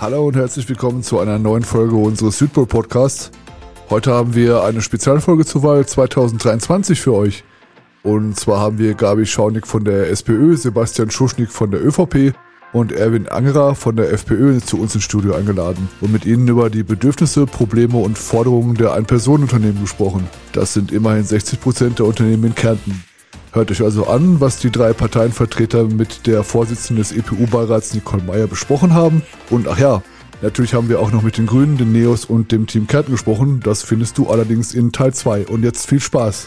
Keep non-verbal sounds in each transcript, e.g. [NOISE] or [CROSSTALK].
Hallo und herzlich willkommen zu einer neuen Folge unseres Südpol Podcasts. Heute haben wir eine Spezialfolge zur Wahl 2023 für euch. Und zwar haben wir Gabi Schaunig von der SPÖ, Sebastian Schuschnig von der ÖVP und Erwin Angerer von der FPÖ zu uns ins Studio eingeladen und mit ihnen über die Bedürfnisse, Probleme und Forderungen der Ein-Personen-Unternehmen gesprochen. Das sind immerhin 60 Prozent der Unternehmen in Kärnten. Hört euch also an, was die drei Parteienvertreter mit der Vorsitzenden des EPU-Beirats Nicole Meyer besprochen haben. Und ach ja, natürlich haben wir auch noch mit den Grünen, den Neos und dem Team Kärnten gesprochen. Das findest du allerdings in Teil 2. Und jetzt viel Spaß!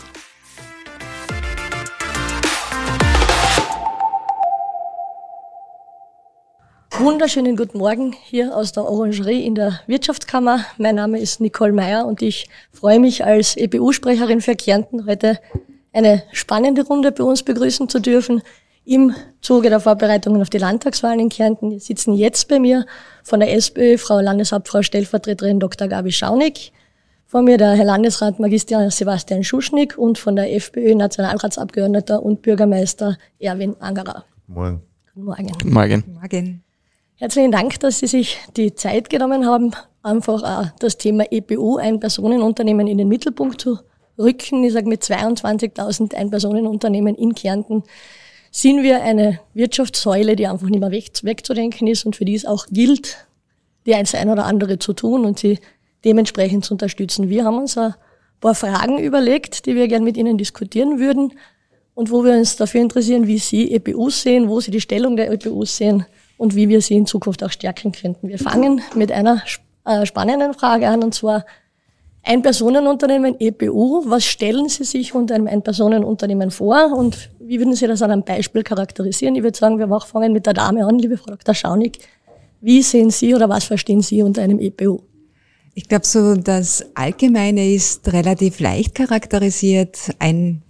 Wunderschönen guten Morgen hier aus der Orangerie in der Wirtschaftskammer. Mein Name ist Nicole Meyer und ich freue mich als EPU-Sprecherin für Kärnten heute eine spannende Runde bei uns begrüßen zu dürfen im Zuge der Vorbereitungen auf die Landtagswahlen in Kärnten. Wir sitzen jetzt bei mir von der SPÖ Frau Landeshauptfrau Stellvertreterin Dr. Gabi Schaunig, vor mir der Herr Landesrat Magister Sebastian Schuschnig und von der FPÖ Nationalratsabgeordneter und Bürgermeister Erwin Angerer. Morgen. Guten Morgen. Guten Morgen. Guten Morgen. Herzlichen Dank, dass Sie sich die Zeit genommen haben, einfach auch das Thema EPU, ein Personenunternehmen, in den Mittelpunkt zu rücken. Ich sage, mit 22.000 Einpersonenunternehmen in Kärnten sind wir eine Wirtschaftssäule, die einfach nicht mehr weg, wegzudenken ist und für die es auch gilt, die eins ein oder andere zu tun und sie dementsprechend zu unterstützen. Wir haben uns ein paar Fragen überlegt, die wir gerne mit Ihnen diskutieren würden und wo wir uns dafür interessieren, wie Sie EPUs sehen, wo Sie die Stellung der EPUs sehen und wie wir sie in Zukunft auch stärken könnten. Wir fangen mit einer äh, spannenden Frage an und zwar, ein-Personenunternehmen, EPU, was stellen Sie sich unter einem Ein-Personenunternehmen vor und wie würden Sie das an einem Beispiel charakterisieren? Ich würde sagen, wir fangen mit der Dame an, liebe Frau Dr. Schaunig. Wie sehen Sie oder was verstehen Sie unter einem EPU? Ich glaube, so das Allgemeine ist relativ leicht charakterisiert. Ein,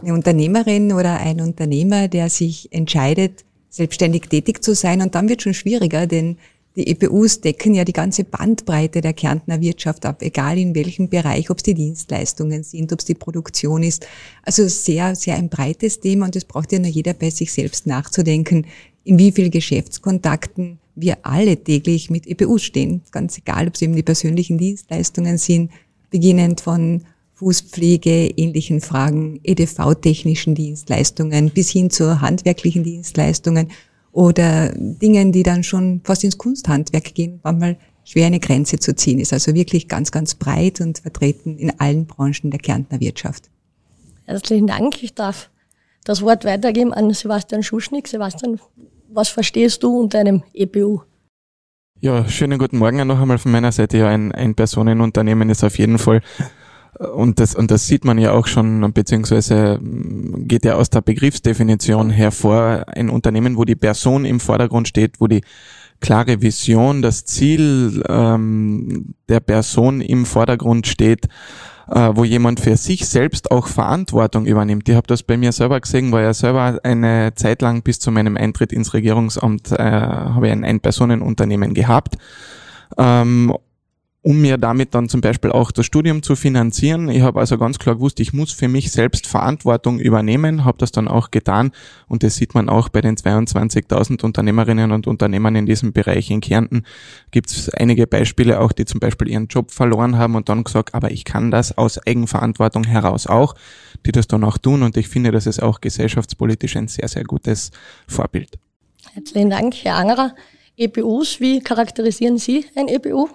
eine Unternehmerin oder ein Unternehmer, der sich entscheidet, selbstständig tätig zu sein. Und dann wird schon schwieriger, denn die EPUs decken ja die ganze Bandbreite der Kärntner Wirtschaft ab, egal in welchem Bereich, ob es die Dienstleistungen sind, ob es die Produktion ist. Also sehr, sehr ein breites Thema und es braucht ja nur jeder bei sich selbst nachzudenken, in wie viel Geschäftskontakten wir alle täglich mit EPUs stehen. Ganz egal, ob es eben die persönlichen Dienstleistungen sind, beginnend von Fußpflege, ähnlichen Fragen, EDV-technischen Dienstleistungen bis hin zu handwerklichen Dienstleistungen oder Dingen, die dann schon fast ins Kunsthandwerk gehen, manchmal schwer eine Grenze zu ziehen ist. Also wirklich ganz, ganz breit und vertreten in allen Branchen der Kärntner Wirtschaft. Herzlichen Dank. Ich darf das Wort weitergeben an Sebastian Schuschnig. Sebastian, was verstehst du unter einem EPU? Ja, schönen guten Morgen noch einmal von meiner Seite. Ja, ein, ein Personenunternehmen ist auf jeden Fall und das, und das sieht man ja auch schon, beziehungsweise mm, geht ja aus der Begriffsdefinition hervor, ein Unternehmen, wo die Person im Vordergrund steht, wo die klare Vision, das Ziel ähm, der Person im Vordergrund steht, äh, wo jemand für sich selbst auch Verantwortung übernimmt. Ich habe das bei mir selber gesehen, weil ja selber eine Zeit lang bis zu meinem Eintritt ins Regierungsamt äh, habe ich ein Ein-Personen-Unternehmen gehabt. Ähm, um mir damit dann zum Beispiel auch das Studium zu finanzieren. Ich habe also ganz klar gewusst, ich muss für mich selbst Verantwortung übernehmen, habe das dann auch getan und das sieht man auch bei den 22.000 Unternehmerinnen und Unternehmern in diesem Bereich in Kärnten. Gibt es einige Beispiele auch, die zum Beispiel ihren Job verloren haben und dann gesagt, aber ich kann das aus Eigenverantwortung heraus auch, die das dann auch tun und ich finde, das ist auch gesellschaftspolitisch ein sehr, sehr gutes Vorbild. Herzlichen Dank, Herr Angerer. EPUs, wie charakterisieren Sie ein EPU?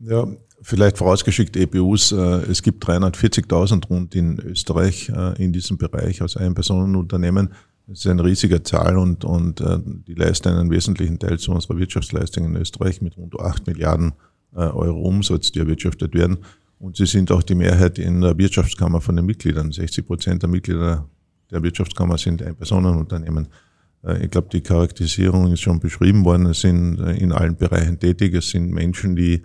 Ja, vielleicht vorausgeschickt EPUs. Äh, es gibt 340.000 rund in Österreich äh, in diesem Bereich aus Ein-Personen-Unternehmen. Das ist eine riesige Zahl und, und äh, die leisten einen wesentlichen Teil zu unserer Wirtschaftsleistung in Österreich mit rund 8 Milliarden Euro Umsatz, die erwirtschaftet werden. Und sie sind auch die Mehrheit in der Wirtschaftskammer von den Mitgliedern. 60 Prozent der Mitglieder der Wirtschaftskammer sind Ein-Personen-Unternehmen. Ich glaube, die Charakterisierung ist schon beschrieben worden. Es sind in allen Bereichen tätig. Es sind Menschen, die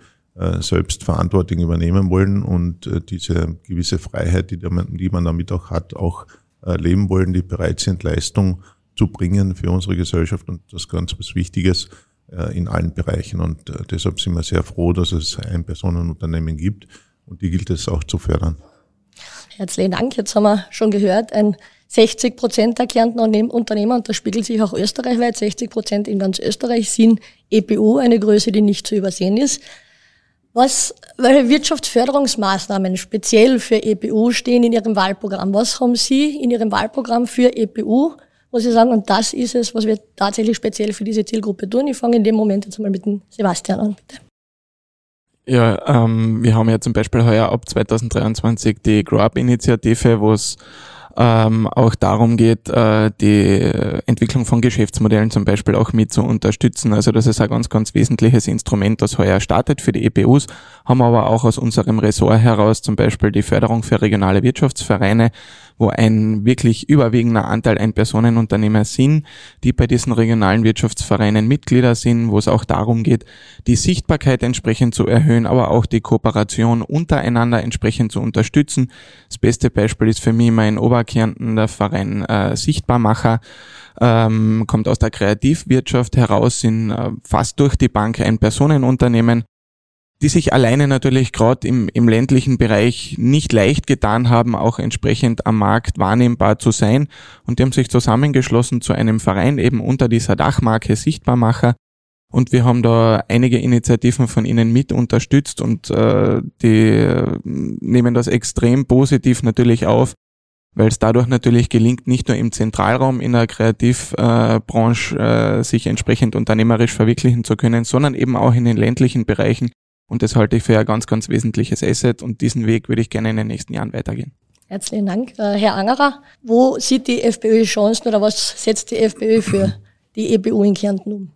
selbst Verantwortung übernehmen wollen und äh, diese gewisse Freiheit, die, die man damit auch hat, auch äh, leben wollen, die bereit sind, Leistung zu bringen für unsere Gesellschaft und das ganz was Wichtiges in allen Bereichen. Und deshalb sind wir sehr froh, dass es ein Personenunternehmen gibt und die gilt es auch zu fördern. Herzlichen Dank. Jetzt haben wir schon gehört, ein 60 Prozent der Kärntner Unternehmer, und das spiegelt sich auch österreichweit, 60 Prozent in ganz Österreich sind EPU, eine Größe, die nicht zu übersehen ist. Was, welche Wirtschaftsförderungsmaßnahmen speziell für EPU stehen in Ihrem Wahlprogramm? Was haben Sie in Ihrem Wahlprogramm für EPU, wo Sie sagen, und das ist es, was wir tatsächlich speziell für diese Zielgruppe tun? Ich fange in dem Moment jetzt mal mit dem Sebastian an, bitte. Ja, ähm, wir haben ja zum Beispiel heuer ab 2023 die Grow Up-Initiative, wo es ähm, auch darum geht, äh, die Entwicklung von Geschäftsmodellen zum Beispiel auch mit zu unterstützen. Also das ist ein ganz, ganz wesentliches Instrument, das heuer startet für die EPUs, haben aber auch aus unserem Ressort heraus zum Beispiel die Förderung für regionale Wirtschaftsvereine, wo ein wirklich überwiegender Anteil ein Personenunternehmer sind, die bei diesen regionalen Wirtschaftsvereinen Mitglieder sind, wo es auch darum geht, die Sichtbarkeit entsprechend zu erhöhen, aber auch die Kooperation untereinander entsprechend zu unterstützen. Das beste Beispiel ist für mich mein Oberkärnten, der Verein äh, Sichtbarmacher, ähm, kommt aus der Kreativwirtschaft heraus, sind äh, fast durch die Bank ein Personenunternehmen, die sich alleine natürlich gerade im, im ländlichen Bereich nicht leicht getan haben, auch entsprechend am Markt wahrnehmbar zu sein. Und die haben sich zusammengeschlossen zu einem Verein eben unter dieser Dachmarke Sichtbarmacher. Und wir haben da einige Initiativen von ihnen mit unterstützt und äh, die äh, nehmen das extrem positiv natürlich auf, weil es dadurch natürlich gelingt, nicht nur im Zentralraum in der Kreativbranche äh, sich entsprechend unternehmerisch verwirklichen zu können, sondern eben auch in den ländlichen Bereichen und das halte ich für ein ganz, ganz wesentliches Asset und diesen Weg würde ich gerne in den nächsten Jahren weitergehen. Herzlichen Dank. Äh, Herr Angerer, wo sieht die FPÖ Chancen oder was setzt die FPÖ für die EBU in Kärnten um?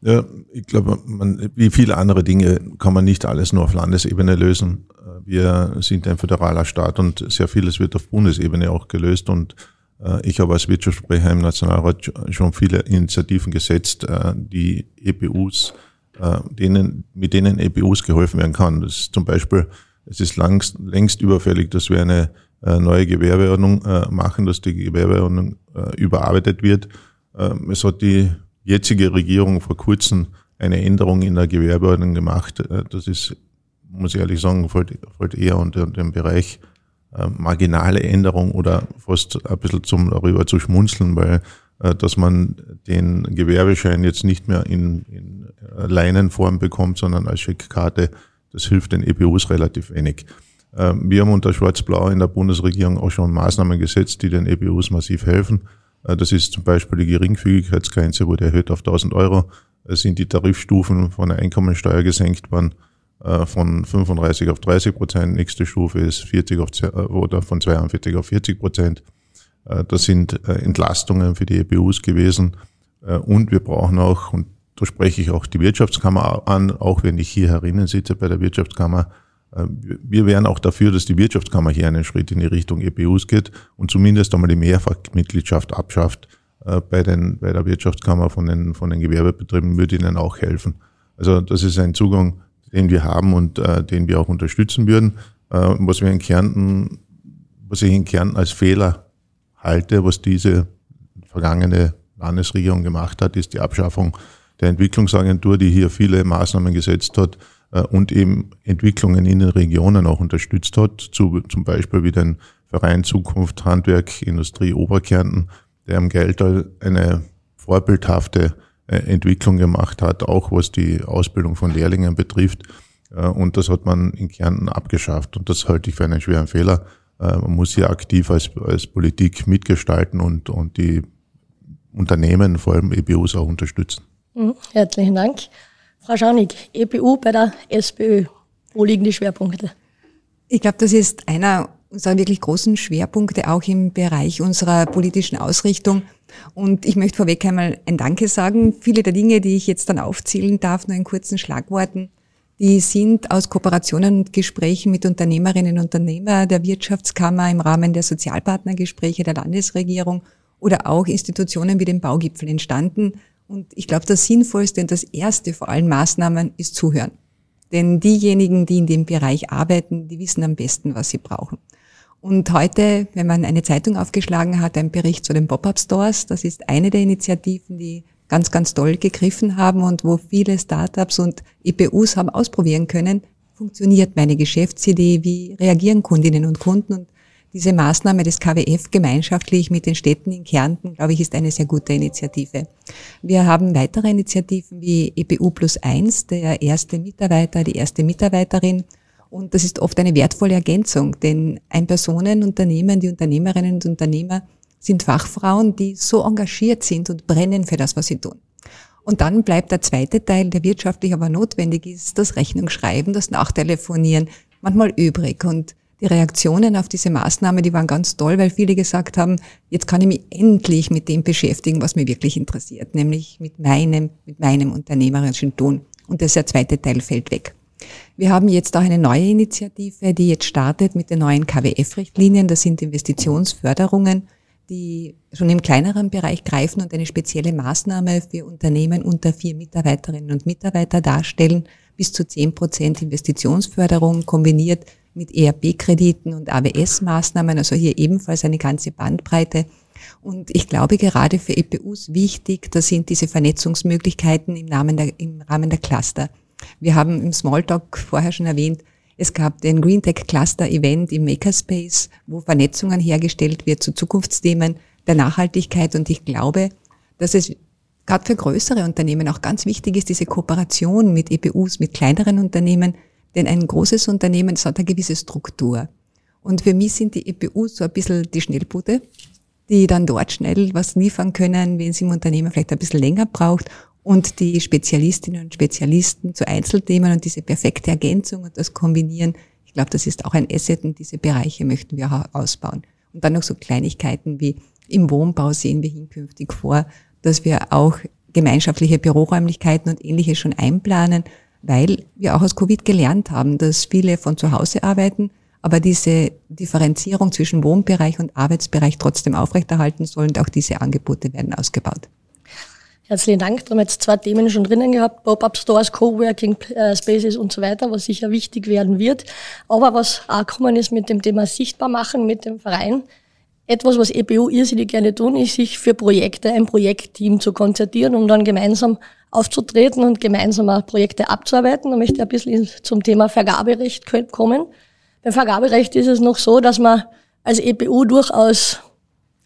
Ja, ich glaube, man, wie viele andere Dinge kann man nicht alles nur auf Landesebene lösen. Wir sind ein föderaler Staat und sehr vieles wird auf Bundesebene auch gelöst und äh, ich habe als Wirtschaftssprecher im Nationalrat schon viele Initiativen gesetzt, äh, die EBUs äh, denen, mit denen EPUs geholfen werden kann. Das ist zum Beispiel, es ist langst, längst überfällig, dass wir eine äh, neue Gewerbeordnung äh, machen, dass die Gewerbeordnung überarbeitet wird. Ähm, es hat die jetzige Regierung vor kurzem eine Änderung in der Gewerbeordnung gemacht. Das ist, muss ich ehrlich sagen, fällt, fällt eher unter den Bereich marginale Änderung oder fast ein bisschen zum darüber zu schmunzeln, weil dass man den Gewerbeschein jetzt nicht mehr in, in Leinenform bekommt, sondern als Scheckkarte. Das hilft den EPUs relativ wenig. Ähm, wir haben unter Schwarz-Blau in der Bundesregierung auch schon Maßnahmen gesetzt, die den EPUs massiv helfen. Äh, das ist zum Beispiel die Geringfügigkeitsgrenze wurde erhöht auf 1000 Euro. Es sind die Tarifstufen von der Einkommensteuer gesenkt worden äh, von 35 auf 30 Prozent. Nächste Stufe ist 40 auf, äh, oder von 42 auf 40 Prozent. Das sind Entlastungen für die EPUs gewesen. Und wir brauchen auch, und da spreche ich auch die Wirtschaftskammer an, auch wenn ich hier herinnen sitze bei der Wirtschaftskammer. Äh, wir wären auch dafür, dass die Wirtschaftskammer hier einen Schritt in die Richtung EPUs geht und zumindest einmal die Mehrfachmitgliedschaft abschafft äh, bei, den, bei der Wirtschaftskammer von den, von den Gewerbebetrieben, würde ihnen auch helfen. Also das ist ein Zugang, den wir haben und äh, den wir auch unterstützen würden. Äh, was wir in Kärnten, was ich in Kärnten als Fehler halte, was diese vergangene Landesregierung gemacht hat, ist die Abschaffung der Entwicklungsagentur, die hier viele Maßnahmen gesetzt hat äh, und eben Entwicklungen in den Regionen auch unterstützt hat, zu, zum Beispiel wie den Verein Zukunft Handwerk Industrie Oberkärnten, der am Geldtal eine vorbildhafte äh, Entwicklung gemacht hat, auch was die Ausbildung von Lehrlingen betrifft. Äh, und das hat man in Kärnten abgeschafft. Und das halte ich für einen schweren Fehler. Man muss hier aktiv als, als Politik mitgestalten und, und die Unternehmen, vor allem EBUs, auch unterstützen. Mhm, herzlichen Dank. Frau Schaunig, EPU bei der SPÖ. Wo liegen die Schwerpunkte? Ich glaube, das ist einer unserer wirklich großen Schwerpunkte auch im Bereich unserer politischen Ausrichtung. Und ich möchte vorweg einmal ein Danke sagen. Viele der Dinge, die ich jetzt dann aufzählen darf, nur in kurzen Schlagworten, die sind aus Kooperationen und Gesprächen mit Unternehmerinnen und Unternehmern der Wirtschaftskammer im Rahmen der Sozialpartnergespräche der Landesregierung oder auch Institutionen wie dem Baugipfel entstanden. Und ich glaube, das Sinnvollste und das Erste vor allen Maßnahmen ist Zuhören. Denn diejenigen, die in dem Bereich arbeiten, die wissen am besten, was sie brauchen. Und heute, wenn man eine Zeitung aufgeschlagen hat, ein Bericht zu den Pop-up-Stores, das ist eine der Initiativen, die ganz, ganz toll gegriffen haben und wo viele Startups und EPUs haben ausprobieren können, funktioniert meine Geschäftsidee, wie reagieren Kundinnen und Kunden. Und diese Maßnahme des KWF gemeinschaftlich mit den Städten in Kärnten, glaube ich, ist eine sehr gute Initiative. Wir haben weitere Initiativen wie EPU plus eins, der erste Mitarbeiter, die erste Mitarbeiterin. Und das ist oft eine wertvolle Ergänzung, denn ein Personenunternehmen, die Unternehmerinnen und Unternehmer sind Fachfrauen, die so engagiert sind und brennen für das, was sie tun. Und dann bleibt der zweite Teil, der wirtschaftlich aber notwendig ist, das Rechnungsschreiben, das Nachtelefonieren, manchmal übrig. Und die Reaktionen auf diese Maßnahme, die waren ganz toll, weil viele gesagt haben, jetzt kann ich mich endlich mit dem beschäftigen, was mich wirklich interessiert, nämlich mit meinem, mit meinem unternehmerischen Tun. Und der zweite Teil fällt weg. Wir haben jetzt auch eine neue Initiative, die jetzt startet mit den neuen KWF-Richtlinien. Das sind Investitionsförderungen, die schon im kleineren Bereich greifen und eine spezielle Maßnahme für Unternehmen unter vier Mitarbeiterinnen und Mitarbeiter darstellen. Bis zu zehn Prozent Investitionsförderung kombiniert mit ERB-Krediten und AWS-Maßnahmen, also hier ebenfalls eine ganze Bandbreite. Und ich glaube gerade für EPUs wichtig, das sind diese Vernetzungsmöglichkeiten im, Namen der, im Rahmen der Cluster. Wir haben im Smalltalk vorher schon erwähnt, es gab den Green Tech Cluster Event im Makerspace, wo Vernetzungen hergestellt wird zu Zukunftsthemen der Nachhaltigkeit. Und ich glaube, dass es gerade für größere Unternehmen auch ganz wichtig ist, diese Kooperation mit EPUs, mit kleineren Unternehmen, denn ein großes Unternehmen, das hat eine gewisse Struktur. Und für mich sind die EPUs so ein bisschen die Schnellboote, die dann dort schnell was liefern können, wenn es im Unternehmen vielleicht ein bisschen länger braucht. Und die Spezialistinnen und Spezialisten zu Einzelthemen und diese perfekte Ergänzung und das Kombinieren, ich glaube, das ist auch ein Asset und diese Bereiche möchten wir auch ausbauen. Und dann noch so Kleinigkeiten wie im Wohnbau sehen wir hinkünftig vor, dass wir auch gemeinschaftliche Büroräumlichkeiten und ähnliches schon einplanen, weil wir auch aus Covid gelernt haben, dass viele von zu Hause arbeiten, aber diese Differenzierung zwischen Wohnbereich und Arbeitsbereich trotzdem aufrechterhalten sollen und auch diese Angebote werden ausgebaut. Herzlichen Dank. Da haben wir jetzt zwei Themen schon drinnen gehabt. Pop-up Stores, Coworking äh, Spaces und so weiter, was sicher wichtig werden wird. Aber was auch gekommen ist mit dem Thema sichtbar machen mit dem Verein. Etwas, was EPU irrsinnig gerne tun, ist, sich für Projekte, ein Projektteam zu konzertieren, um dann gemeinsam aufzutreten und gemeinsam auch Projekte abzuarbeiten. Da möchte ich ein bisschen zum Thema Vergaberecht kommen. Beim Vergaberecht ist es noch so, dass man als EPU durchaus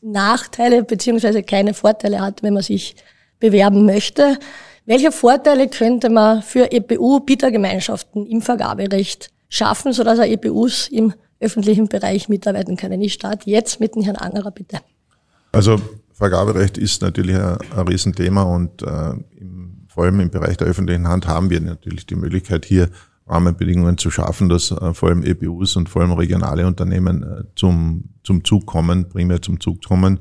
Nachteile beziehungsweise keine Vorteile hat, wenn man sich bewerben möchte. Welche Vorteile könnte man für EPU-Bietergemeinschaften im Vergaberecht schaffen, sodass EPUs im öffentlichen Bereich mitarbeiten können? Ich starte jetzt mit dem Herrn Angerer, bitte. Also Vergaberecht ist natürlich ein, ein Riesenthema und äh, im vor allem im Bereich der öffentlichen Hand haben wir natürlich die Möglichkeit, hier Rahmenbedingungen zu schaffen, dass äh, vor allem EBUs und vor allem regionale Unternehmen äh, zum, zum Zug kommen, primär zum Zug kommen.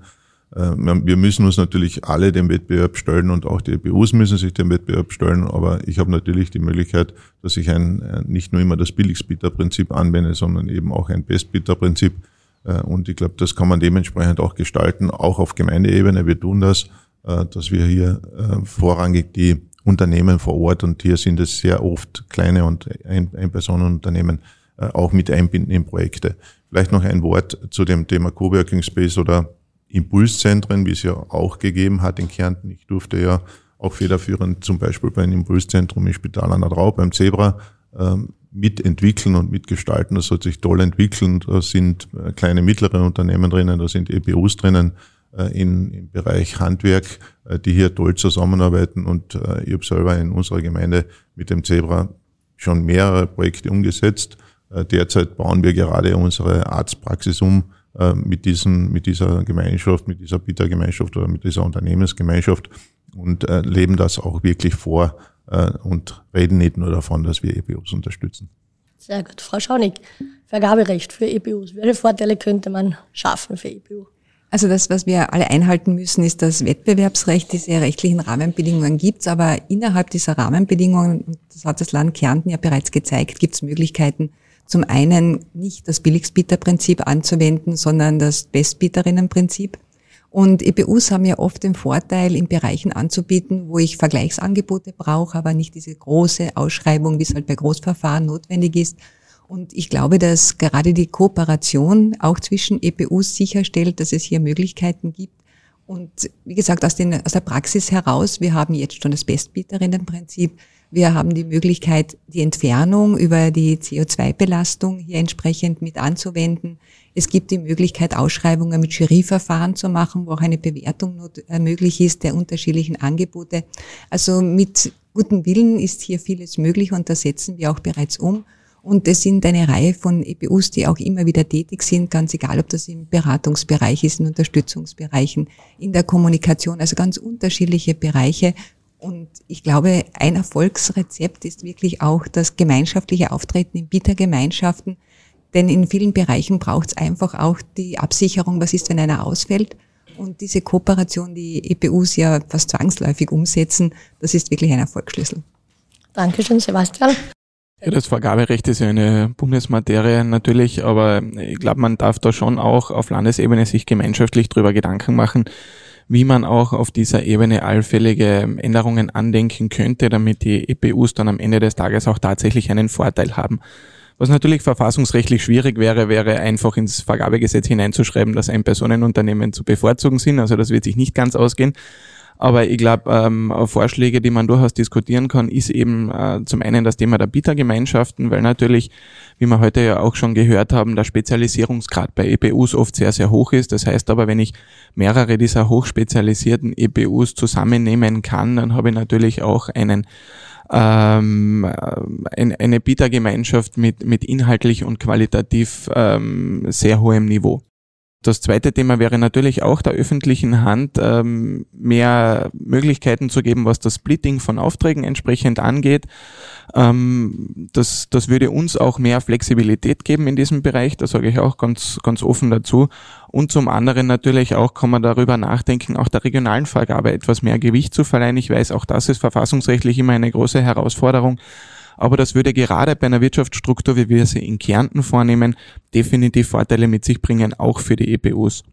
Äh, wir müssen uns natürlich alle dem Wettbewerb stellen und auch die EBUs müssen sich dem Wettbewerb stellen, aber ich habe natürlich die Möglichkeit, dass ich ein, nicht nur immer das Billigsbieterprinzip anwende, sondern eben auch ein Bestbieterprinzip. Und ich glaube, das kann man dementsprechend auch gestalten, auch auf Gemeindeebene. Wir tun das, dass wir hier vorrangig die Unternehmen vor Ort und hier sind es sehr oft kleine und Ein-Personen-Unternehmen äh, auch mit einbinden in Projekte. Vielleicht noch ein Wort zu dem Thema Coworking Space oder Impulszentren, wie es ja auch gegeben hat in Kärnten. Ich durfte ja auch federführend zum Beispiel bei einem Impulszentrum im Spital an der Drau, beim Zebra, ähm, mitentwickeln und mitgestalten. Das hat sich toll entwickeln. Da sind äh, kleine, mittlere Unternehmen drinnen, da sind EPUs drinnen, äh, in, im Bereich Handwerk, äh, die hier toll zusammenarbeiten. Und ich habe selber in unserer Gemeinde mit dem Zebra schon mehrere Projekte umgesetzt. Derzeit bauen wir gerade unsere Arztpraxis um mit, diesen, mit dieser Gemeinschaft, mit dieser Bietergemeinschaft oder mit dieser Unternehmensgemeinschaft und leben das auch wirklich vor und reden nicht nur davon, dass wir EPUs unterstützen. Sehr gut. Frau Schaunig, Vergaberecht für EPUs. Welche Vorteile könnte man schaffen für EPU? Also das, was wir alle einhalten müssen, ist das Wettbewerbsrecht. Diese rechtlichen Rahmenbedingungen gibt's, aber innerhalb dieser Rahmenbedingungen, das hat das Land Kärnten ja bereits gezeigt, gibt's Möglichkeiten, zum einen nicht das Billigsbieterprinzip anzuwenden, sondern das Bestbieterinnenprinzip. Und EBUs haben ja oft den Vorteil, in Bereichen anzubieten, wo ich Vergleichsangebote brauche, aber nicht diese große Ausschreibung, wie es halt bei Großverfahren notwendig ist, und ich glaube, dass gerade die Kooperation auch zwischen EPUs sicherstellt, dass es hier Möglichkeiten gibt. Und wie gesagt, aus, den, aus der Praxis heraus, wir haben jetzt schon das Bestbieterinnenprinzip, Wir haben die Möglichkeit, die Entfernung über die CO2-Belastung hier entsprechend mit anzuwenden. Es gibt die Möglichkeit, Ausschreibungen mit Juryverfahren zu machen, wo auch eine Bewertung äh, möglich ist der unterschiedlichen Angebote. Also mit gutem Willen ist hier vieles möglich und das setzen wir auch bereits um. Und es sind eine Reihe von EPUs, die auch immer wieder tätig sind, ganz egal, ob das im Beratungsbereich ist, in Unterstützungsbereichen, in der Kommunikation, also ganz unterschiedliche Bereiche. Und ich glaube, ein Erfolgsrezept ist wirklich auch das gemeinschaftliche Auftreten in Bietergemeinschaften. Denn in vielen Bereichen braucht es einfach auch die Absicherung, was ist, wenn einer ausfällt. Und diese Kooperation, die EPUs ja fast zwangsläufig umsetzen, das ist wirklich ein Erfolgsschlüssel. Dankeschön, Sebastian. Ja, das Vergaberecht ist ja eine Bundesmaterie natürlich, aber ich glaube, man darf da schon auch auf Landesebene sich gemeinschaftlich darüber Gedanken machen, wie man auch auf dieser Ebene allfällige Änderungen andenken könnte, damit die EPUs dann am Ende des Tages auch tatsächlich einen Vorteil haben. Was natürlich verfassungsrechtlich schwierig wäre, wäre einfach ins Vergabegesetz hineinzuschreiben, dass ein Personenunternehmen zu bevorzugen sind. Also das wird sich nicht ganz ausgehen. Aber ich glaube, ähm, Vorschläge, die man durchaus diskutieren kann, ist eben äh, zum einen das Thema der Bietergemeinschaften, weil natürlich, wie wir heute ja auch schon gehört haben, der Spezialisierungsgrad bei EPUs oft sehr, sehr hoch ist. Das heißt aber, wenn ich mehrere dieser hochspezialisierten EPUs zusammennehmen kann, dann habe ich natürlich auch einen ähm, eine Bietergemeinschaft mit, mit inhaltlich und qualitativ ähm, sehr hohem Niveau. Das zweite Thema wäre natürlich auch der öffentlichen Hand ähm, mehr Möglichkeiten zu geben, was das Splitting von Aufträgen entsprechend angeht. Ähm, das, das würde uns auch mehr Flexibilität geben in diesem Bereich, da sage ich auch ganz, ganz offen dazu. Und zum anderen natürlich auch kann man darüber nachdenken, auch der regionalen Vergabe etwas mehr Gewicht zu verleihen. Ich weiß, auch das ist verfassungsrechtlich immer eine große Herausforderung. Aber das würde gerade bei einer Wirtschaftsstruktur, wie wir sie in Kärnten vornehmen, definitiv Vorteile mit sich bringen, auch für die EPUs.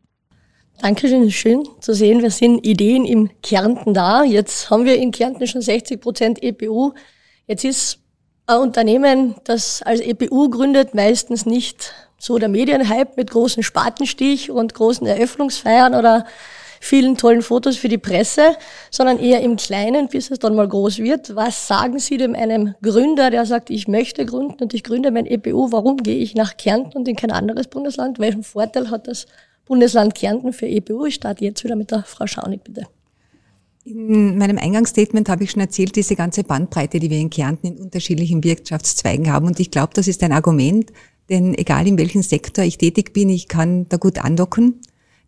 Dankeschön, schön zu sehen, wir sind Ideen im Kärnten da. Jetzt haben wir in Kärnten schon 60 Prozent EPU. Jetzt ist ein Unternehmen, das als EPU gründet, meistens nicht so der Medienhype mit großen Spatenstich und großen Eröffnungsfeiern oder vielen tollen Fotos für die Presse, sondern eher im Kleinen, bis es dann mal groß wird. Was sagen Sie dem einem Gründer, der sagt, ich möchte gründen und ich gründe mein EPU, warum gehe ich nach Kärnten und in kein anderes Bundesland? Welchen Vorteil hat das Bundesland Kärnten für EPU? Ich starte jetzt wieder mit der Frau Schaunig, bitte. In meinem Eingangsstatement habe ich schon erzählt, diese ganze Bandbreite, die wir in Kärnten in unterschiedlichen Wirtschaftszweigen haben. Und ich glaube, das ist ein Argument, denn egal in welchem Sektor ich tätig bin, ich kann da gut andocken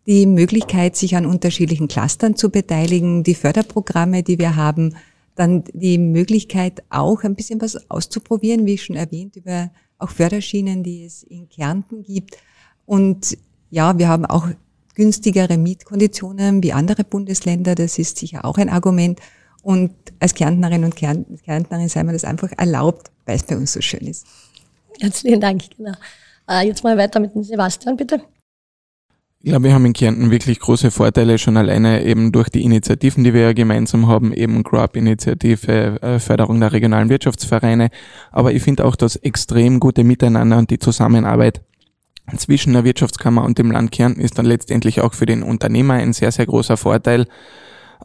die Möglichkeit, sich an unterschiedlichen Clustern zu beteiligen, die Förderprogramme, die wir haben, dann die Möglichkeit auch ein bisschen was auszuprobieren, wie schon erwähnt, über auch Förderschienen, die es in Kärnten gibt. Und ja, wir haben auch günstigere Mietkonditionen wie andere Bundesländer. Das ist sicher auch ein Argument. Und als Kärntnerin und Kärntnerin sei mir das einfach erlaubt, weil es bei uns so schön ist. Herzlichen Dank. Genau. Jetzt mal weiter mit dem Sebastian, bitte. Ja, wir haben in Kärnten wirklich große Vorteile schon alleine eben durch die Initiativen, die wir ja gemeinsam haben, eben Grow-Up-Initiative, äh, Förderung der regionalen Wirtschaftsvereine. Aber ich finde auch das extrem gute Miteinander und die Zusammenarbeit zwischen der Wirtschaftskammer und dem Land Kärnten ist dann letztendlich auch für den Unternehmer ein sehr, sehr großer Vorteil.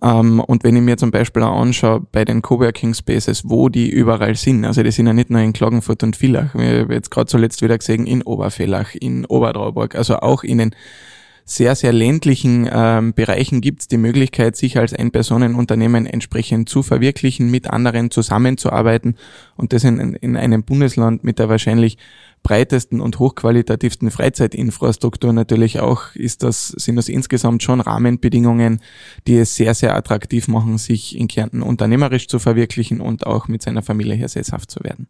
Ähm, und wenn ich mir zum Beispiel auch anschaue bei den Coworking Spaces, wo die überall sind, also die sind ja nicht nur in Klagenfurt und Villach, wir haben jetzt gerade zuletzt wieder gesehen, in Oberfellach, in Obertrauburg, also auch in den sehr, sehr ländlichen ähm, Bereichen gibt es die Möglichkeit, sich als Ein-Personen-Unternehmen entsprechend zu verwirklichen, mit anderen zusammenzuarbeiten und das in, in einem Bundesland mit der wahrscheinlich breitesten und hochqualitativsten Freizeitinfrastruktur natürlich auch, ist das, sind das insgesamt schon Rahmenbedingungen, die es sehr, sehr attraktiv machen, sich in Kärnten unternehmerisch zu verwirklichen und auch mit seiner Familie hier sesshaft zu werden.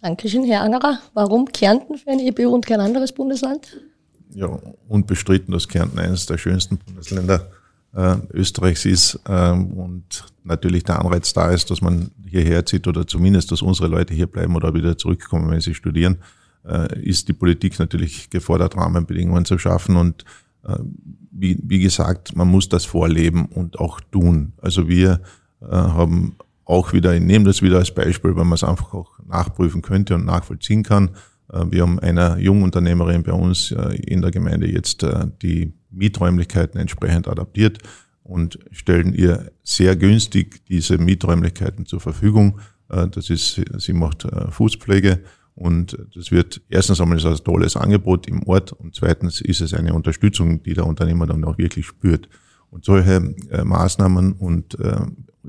Dankeschön, Herr Angerer. Warum Kärnten für ein EBU und kein anderes Bundesland? Ja, unbestritten, dass Kärnten eines der schönsten Bundesländer äh, Österreichs ist ähm, und natürlich der Anreiz da ist, dass man hierher zieht oder zumindest, dass unsere Leute hier bleiben oder wieder zurückkommen, wenn sie studieren, äh, ist die Politik natürlich gefordert, Rahmenbedingungen zu schaffen und äh, wie, wie gesagt, man muss das vorleben und auch tun. Also wir äh, haben auch wieder, ich nehme das wieder als Beispiel, weil man es einfach auch nachprüfen könnte und nachvollziehen kann, wir haben einer Jungunternehmerin bei uns äh, in der Gemeinde jetzt äh, die Mieträumlichkeiten entsprechend adaptiert und stellen ihr sehr günstig diese Mieträumlichkeiten zur Verfügung. Das ist, sie macht Fußpflege und das wird erstens einmal ein tolles Angebot im Ort und zweitens ist es eine Unterstützung, die der Unternehmer dann auch wirklich spürt. Und solche Maßnahmen und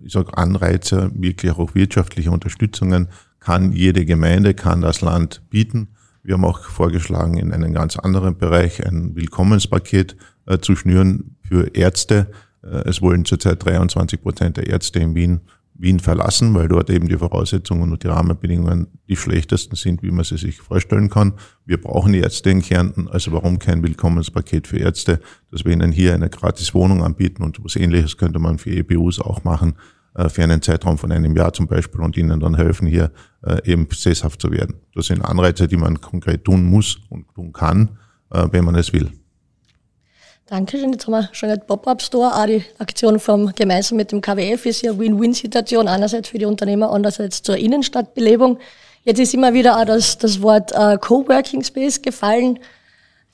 ich sage Anreize, wirklich auch wirtschaftliche Unterstützungen kann jede Gemeinde, kann das Land bieten. Wir haben auch vorgeschlagen, in einem ganz anderen Bereich ein Willkommenspaket äh, zu schnüren für Ärzte. Äh, es wollen zurzeit 23 Prozent der Ärzte in Wien Wien verlassen, weil dort eben die Voraussetzungen und die Rahmenbedingungen die schlechtesten sind, wie man sie sich vorstellen kann. Wir brauchen Ärzte in Kärnten, also warum kein Willkommenspaket für Ärzte, dass wir ihnen hier eine gratis Wohnung anbieten und was ähnliches könnte man für EBUs auch machen, für einen Zeitraum von einem Jahr zum Beispiel und ihnen dann helfen, hier äh, eben sesshaft zu werden. Das sind Anreize, die man konkret tun muss und tun kann, äh, wenn man es will. Dankeschön. Jetzt haben wir schon einen Pop-Up-Store. Auch die Aktion vom, gemeinsam mit dem KWF ist ja Win-Win-Situation. Einerseits für die Unternehmer, andererseits zur Innenstadtbelebung. Jetzt ist immer wieder auch das, das Wort äh, Coworking Space gefallen.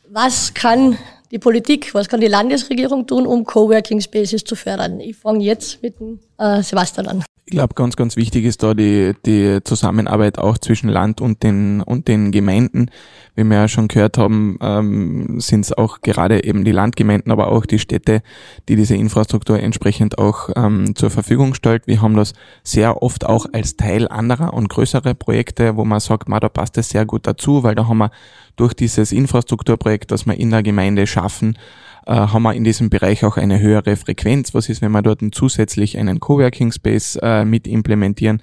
Was kann die Politik, was kann die Landesregierung tun, um Coworking Spaces zu fördern? Ich fange jetzt mit dem äh, Sebastian an. Ich glaube, ganz, ganz wichtig ist da die, die Zusammenarbeit auch zwischen Land und den, und den Gemeinden. Wie wir ja schon gehört haben, ähm, sind es auch gerade eben die Landgemeinden, aber auch die Städte, die diese Infrastruktur entsprechend auch ähm, zur Verfügung stellt. Wir haben das sehr oft auch als Teil anderer und größere Projekte, wo man sagt, ma, da passt es sehr gut dazu, weil da haben wir durch dieses Infrastrukturprojekt, das wir in der Gemeinde schaffen, äh, haben wir in diesem Bereich auch eine höhere Frequenz. Was ist, wenn wir dort zusätzlich einen Coworking Space äh, mit implementieren?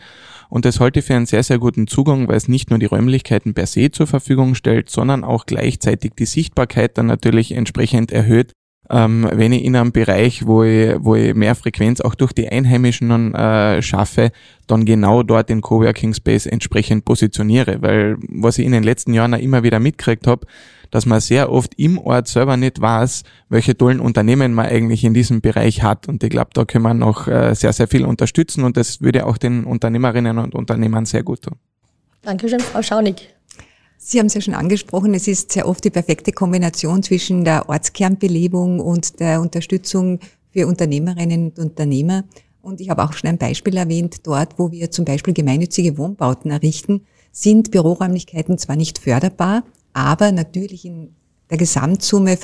Und das halte ich für einen sehr, sehr guten Zugang, weil es nicht nur die Räumlichkeiten per se zur Verfügung stellt, sondern auch gleichzeitig die Sichtbarkeit dann natürlich entsprechend erhöht ähm, wenn ich in einem Bereich, wo ich, wo ich mehr Frequenz auch durch die Einheimischen äh, schaffe, dann genau dort den Coworking Space entsprechend positioniere. Weil was ich in den letzten Jahren auch immer wieder mitgekriegt habe, dass man sehr oft im Ort selber nicht weiß, welche tollen Unternehmen man eigentlich in diesem Bereich hat. Und ich glaube, da können wir noch äh, sehr, sehr viel unterstützen und das würde auch den Unternehmerinnen und Unternehmern sehr gut tun. Dankeschön, Frau Schaunig. Sie haben es ja schon angesprochen, es ist sehr oft die perfekte Kombination zwischen der Ortskernbelebung und der Unterstützung für Unternehmerinnen und Unternehmer. Und ich habe auch schon ein Beispiel erwähnt, dort, wo wir zum Beispiel gemeinnützige Wohnbauten errichten, sind Büroräumlichkeiten zwar nicht förderbar, aber natürlich in der Gesamtsumme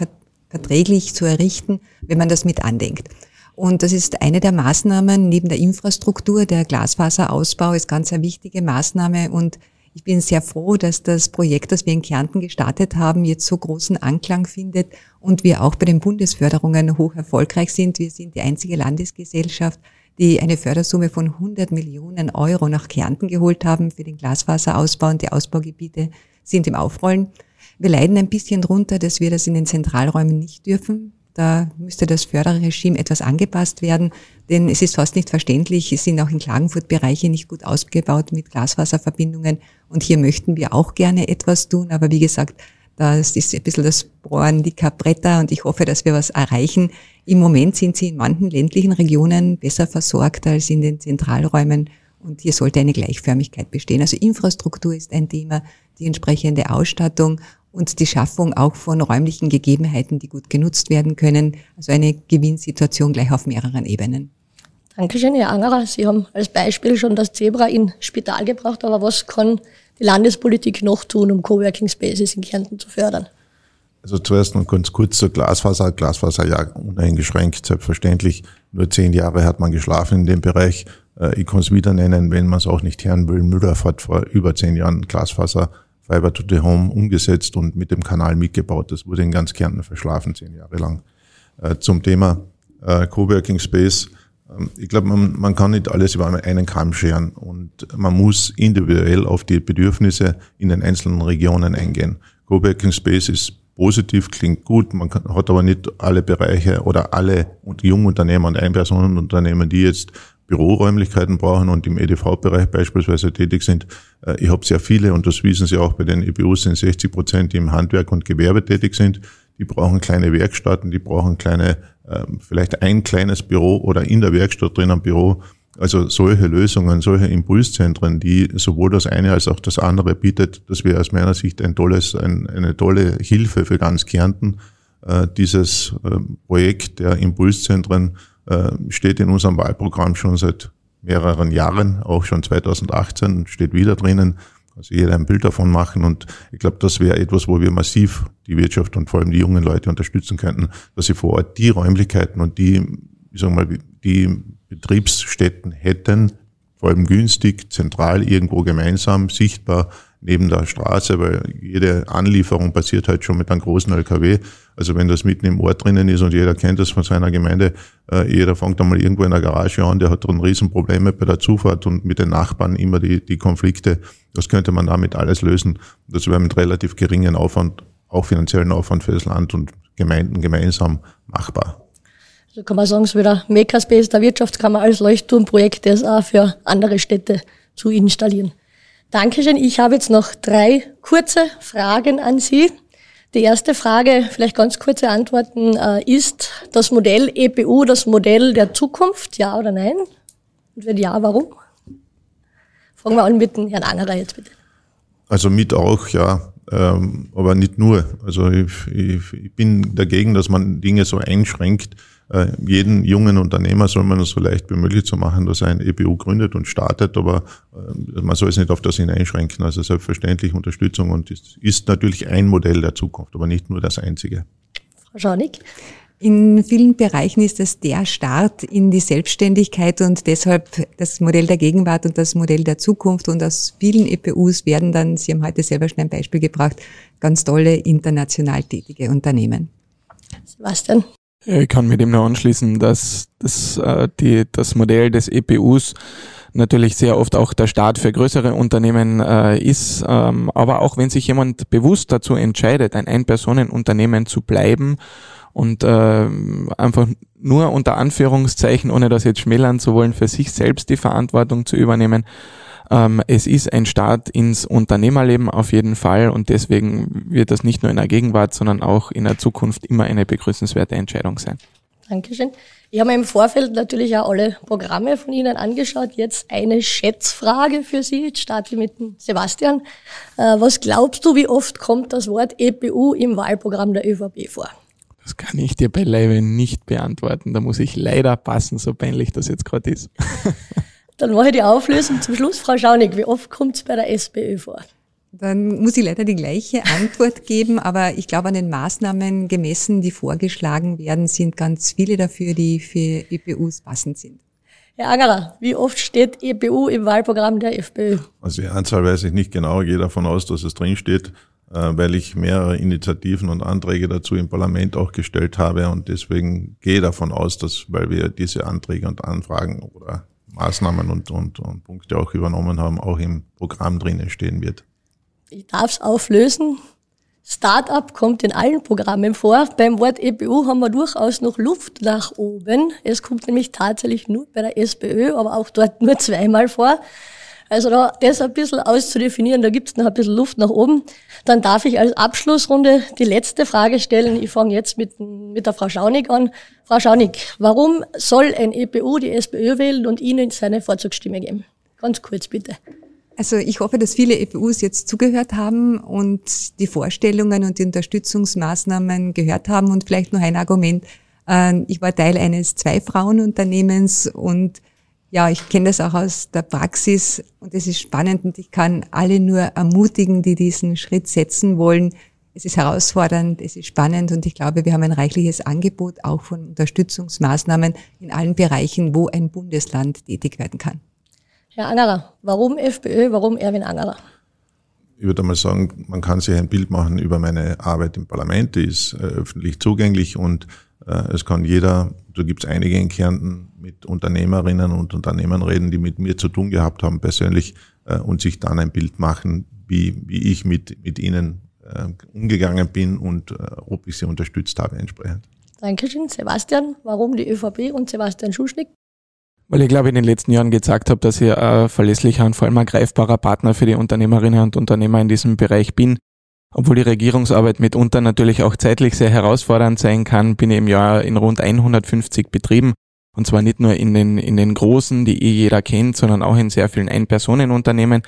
verträglich zu errichten, wenn man das mit andenkt. Und das ist eine der Maßnahmen neben der Infrastruktur. Der Glasfaserausbau ist ganz eine wichtige Maßnahme und ich bin sehr froh, dass das Projekt, das wir in Kärnten gestartet haben, jetzt so großen Anklang findet und wir auch bei den Bundesförderungen hoch erfolgreich sind. Wir sind die einzige Landesgesellschaft, die eine Fördersumme von 100 Millionen Euro nach Kärnten geholt haben für den Glasfaserausbau und die Ausbaugebiete sind im Aufrollen. Wir leiden ein bisschen drunter, dass wir das in den Zentralräumen nicht dürfen. Da müsste das Förderregime etwas angepasst werden, denn es ist fast nicht verständlich. Es sind auch in Klagenfurt Bereiche nicht gut ausgebaut mit Glasfaserverbindungen und hier möchten wir auch gerne etwas tun, aber wie gesagt, das ist ein bisschen das Bohren dicker Bretter und ich hoffe, dass wir was erreichen. Im Moment sind sie in manchen ländlichen Regionen besser versorgt als in den Zentralräumen und hier sollte eine Gleichförmigkeit bestehen. Also Infrastruktur ist ein Thema, die entsprechende Ausstattung und die Schaffung auch von räumlichen Gegebenheiten, die gut genutzt werden können. Also eine Gewinnsituation gleich auf mehreren Ebenen. Dankeschön, Herr Angerer. Sie haben als Beispiel schon das Zebra in Spital gebracht, aber was kann die Landespolitik noch tun, um Coworking Spaces in Kärnten zu fördern? Also zuerst noch ganz kurz zur Glasfaser. Glasfaser ja uneingeschränkt, selbstverständlich. Nur zehn Jahre hat man geschlafen in dem Bereich. Äh, ich kann es wieder nennen, wenn man es auch nicht hören will. Müller hat vor über zehn Jahren Glasfaser Fiber to the Home umgesetzt und mit dem Kanal mitgebaut. Das wurde in ganz Kärnten verschlafen, zehn Jahre lang. Äh, zum Thema äh, Coworking Space. Ähm, ich glaube, man, man kann nicht alles über einen Kamm scheren und man muss individuell auf die Bedürfnisse in den einzelnen Regionen eingehen. Coworking Space ist positiv, klingt gut, man kann, hat aber nicht alle Bereiche oder alle Jungunternehmer und Einpersonenunternehmen, die jetzt Büroräumlichkeiten brauchen und im EDV-Bereich beispielsweise tätig sind. Äh, ich habe sehr viele, und das wissen Sie auch bei den EBUs, sind 60 Prozent, die im Handwerk und Gewerbe tätig sind. Die brauchen kleine Werkstätten, die brauchen kleine, ähm, vielleicht ein kleines Büro oder in der Werkstatt drin ein Büro. Also solche Lösungen, solche Impulszentren, die sowohl das eine als auch das andere bietet, das wäre aus meiner Sicht ein tolles, ein, eine tolle Hilfe für ganz Kärnten. Äh, dieses ähm, Projekt der Impulszentren steht in unserem Wahlprogramm schon seit mehreren Jahren, auch schon 2018, steht wieder drinnen. Also jeder ein Bild davon machen und ich glaube, das wäre etwas, wo wir massiv die Wirtschaft und vor allem die jungen Leute unterstützen könnten, dass sie vor Ort die Räumlichkeiten und die, ich sag mal, die Betriebsstätten hätten, vor allem günstig, zentral irgendwo gemeinsam, sichtbar neben der Straße, weil jede Anlieferung passiert halt schon mit einem großen LKW. Also wenn das mitten im Ort drinnen ist und jeder kennt das von seiner Gemeinde, äh, jeder fängt einmal irgendwo in der Garage an, der hat dann Riesenprobleme bei der Zufahrt und mit den Nachbarn immer die, die Konflikte. Das könnte man damit alles lösen. Das wäre mit relativ geringen Aufwand, auch finanziellen Aufwand für das Land und Gemeinden gemeinsam machbar. Also kann man sagen, es wird ein Makerspace der Wirtschaftskammer als Leuchtturmprojekt, das auch für andere Städte zu installieren. Dankeschön. Ich habe jetzt noch drei kurze Fragen an Sie. Die erste Frage, vielleicht ganz kurze Antworten, äh, ist das Modell EPU das Modell der Zukunft, ja oder nein? Und wenn ja, warum? Fangen wir an mit dem Herrn Angerer jetzt bitte. Also mit auch, ja, ähm, aber nicht nur. Also ich, ich, ich bin dagegen, dass man Dinge so einschränkt. Äh, jeden jungen Unternehmer soll man es so leicht wie möglich zu machen, dass er ein EBU gründet und startet, aber äh, man soll es nicht auf das einschränken. Also selbstverständlich Unterstützung und ist, ist natürlich ein Modell der Zukunft, aber nicht nur das einzige. Frau Schaunig? In vielen Bereichen ist das der Start in die Selbstständigkeit und deshalb das Modell der Gegenwart und das Modell der Zukunft und aus vielen EPUs werden dann, Sie haben heute selber schon ein Beispiel gebracht, ganz tolle international tätige Unternehmen. Sebastian? Ich kann mit dem nur anschließen, dass das, äh, die, das Modell des EPUs natürlich sehr oft auch der Start für größere Unternehmen äh, ist. Ähm, aber auch wenn sich jemand bewusst dazu entscheidet, ein Ein-Personen-Unternehmen zu bleiben und äh, einfach nur unter Anführungszeichen, ohne das jetzt schmälern zu wollen, für sich selbst die Verantwortung zu übernehmen, ähm, es ist ein Start ins Unternehmerleben auf jeden Fall und deswegen wird das nicht nur in der Gegenwart, sondern auch in der Zukunft immer eine begrüßenswerte Entscheidung sein. Dankeschön. Ich habe mir im Vorfeld natürlich auch alle Programme von Ihnen angeschaut. Jetzt eine Schätzfrage für Sie. Jetzt starte ich mit dem Sebastian. Äh, was glaubst du, wie oft kommt das Wort EPU im Wahlprogramm der ÖVP vor? Das kann ich dir beileibe nicht beantworten. Da muss ich leider passen, so peinlich das jetzt gerade ist. [LAUGHS] Dann mache ich die Auflösung zum Schluss. Frau Schaunig, wie oft kommt es bei der SPÖ vor? Dann muss ich leider die gleiche Antwort [LAUGHS] geben, aber ich glaube, an den Maßnahmen gemessen, die vorgeschlagen werden, sind ganz viele dafür, die für EPUs passend sind. Herr Angerer, wie oft steht EPU im Wahlprogramm der FPÖ? Also die Anzahl weiß ich nicht genau, ich gehe davon aus, dass es drinsteht, äh, weil ich mehrere Initiativen und Anträge dazu im Parlament auch gestellt habe und deswegen gehe davon aus, dass, weil wir diese Anträge und Anfragen oder Maßnahmen und, und, und Punkte auch übernommen haben, auch im Programm drinnen stehen wird. Ich darf es auflösen. Startup kommt in allen Programmen vor. Beim Wort EPU haben wir durchaus noch Luft nach oben. Es kommt nämlich tatsächlich nur bei der SPÖ, aber auch dort nur zweimal vor. Also da das ein bisschen auszudefinieren, da gibt es noch ein bisschen Luft nach oben. Dann darf ich als Abschlussrunde die letzte Frage stellen. Ich fange jetzt mit, mit der Frau Schaunig an. Frau Schaunig, warum soll ein EPU die SPÖ wählen und Ihnen seine Vorzugsstimme geben? Ganz kurz bitte. Also ich hoffe, dass viele EPUs jetzt zugehört haben und die Vorstellungen und die Unterstützungsmaßnahmen gehört haben und vielleicht noch ein Argument. Ähm, ich war Teil eines Zwei-Frauen-Unternehmens und ja, ich kenne das auch aus der Praxis und es ist spannend und ich kann alle nur ermutigen, die diesen Schritt setzen wollen. Es ist herausfordernd, es ist spannend und ich glaube, wir haben ein reichliches Angebot auch von Unterstützungsmaßnahmen in allen Bereichen, wo ein Bundesland tätig werden kann. Herr Angerer, warum FPÖ, warum Erwin Angerer? Ich würde mal sagen, man kann sich ein Bild machen über meine Arbeit im Parlament, die ist äh, öffentlich zugänglich und äh, es kann jeder, so gibt es einige in Kärnten, mit Unternehmerinnen und Unternehmern reden, die mit mir zu tun gehabt haben persönlich äh, und sich dann ein Bild machen, wie, wie ich mit, mit ihnen äh, umgegangen bin und ob ich sie unterstützt habe entsprechend. Dankeschön. Sebastian, warum die ÖVP und Sebastian Schuschnick? Weil ich glaube, in den letzten Jahren gezeigt habe, dass ich ein verlässlicher und vor allem ein greifbarer Partner für die Unternehmerinnen und Unternehmer in diesem Bereich bin obwohl die Regierungsarbeit mitunter natürlich auch zeitlich sehr herausfordernd sein kann, bin ich im Jahr in rund 150 Betrieben. Und zwar nicht nur in den, in den großen, die eh jeder kennt, sondern auch in sehr vielen Ein-Personen-Unternehmen.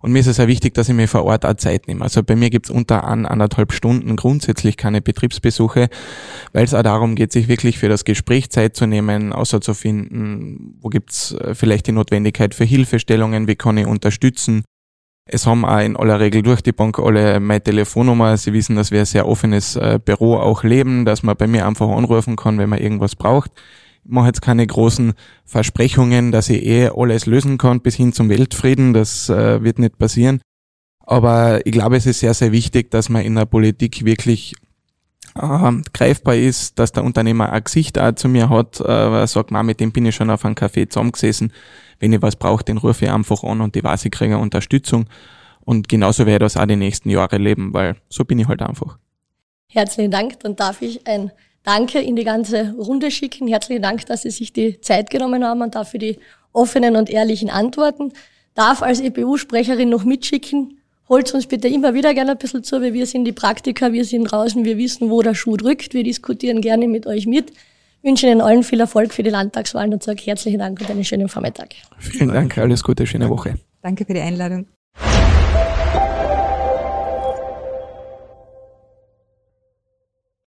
Und mir ist es auch wichtig, dass ich mir vor Ort auch Zeit nehme. Also bei mir gibt's unter an, anderthalb Stunden grundsätzlich keine Betriebsbesuche, weil es auch darum geht, sich wirklich für das Gespräch Zeit zu nehmen, außer zu finden, wo gibt's äh, vielleicht die Notwendigkeit für Hilfestellungen, wie kann ich unterstützen. Es haben auch in aller Regel durch die Bank alle meine Telefonnummer. Sie wissen, dass wir ein sehr offenes äh, Büro auch leben, dass man bei mir einfach anrufen kann, wenn man irgendwas braucht mache jetzt keine großen Versprechungen, dass ich eh alles lösen kann bis hin zum Weltfrieden. Das äh, wird nicht passieren. Aber ich glaube, es ist sehr, sehr wichtig, dass man in der Politik wirklich äh, greifbar ist, dass der Unternehmer ein Gesicht auch zu mir hat, äh, sagt, man, mit dem bin ich schon auf einem Café zusammengesessen. Wenn ich was brauche, den rufe ich einfach an und die weiß, ich kriege Unterstützung. Und genauso werde ich das auch die nächsten Jahre leben, weil so bin ich halt einfach. Herzlichen Dank. Dann darf ich ein Danke in die ganze Runde schicken. Herzlichen Dank, dass Sie sich die Zeit genommen haben und dafür die offenen und ehrlichen Antworten. Darf als EPU-Sprecherin noch mitschicken, holt uns bitte immer wieder gerne ein bisschen zu, weil wir sind die Praktiker, wir sind draußen, wir wissen, wo der Schuh drückt, wir diskutieren gerne mit euch mit. Ich wünsche Ihnen allen viel Erfolg für die Landtagswahlen und sage herzlichen Dank und einen schönen Vormittag. Vielen Dank, alles Gute, schöne Woche. Danke für die Einladung.